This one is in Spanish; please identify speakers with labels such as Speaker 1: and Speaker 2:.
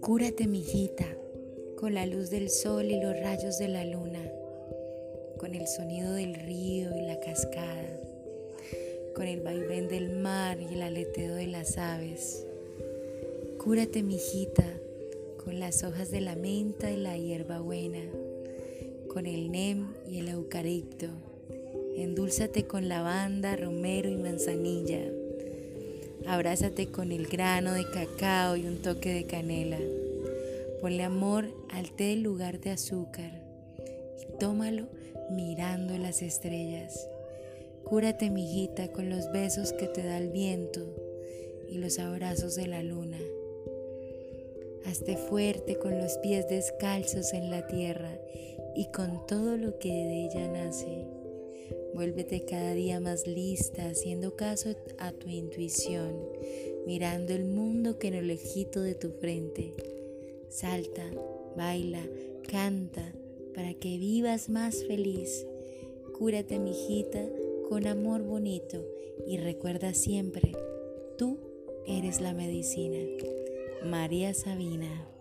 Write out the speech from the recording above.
Speaker 1: Cúrate, mijita, con la luz del sol y los rayos de la luna, con el sonido del río y la cascada, con el vaivén del mar y el aleteo de las aves. Cúrate, mijita, con las hojas de la menta y la hierba buena, con el nem y el eucalipto. Endúlzate con lavanda, romero y manzanilla Abrázate con el grano de cacao y un toque de canela. Ponle amor al té en lugar de azúcar y tómalo mirando las estrellas. Cúrate, mijita, con los besos que te da el viento y los abrazos de la luna. Hazte fuerte con los pies descalzos en la tierra y con todo lo que de ella nace. Vuélvete cada día más lista, haciendo caso a tu intuición, mirando el mundo que en el lejito de tu frente. Salta, baila, canta, para que vivas más feliz. Cúrate, mijita, con amor bonito y recuerda siempre, tú eres la medicina. María Sabina.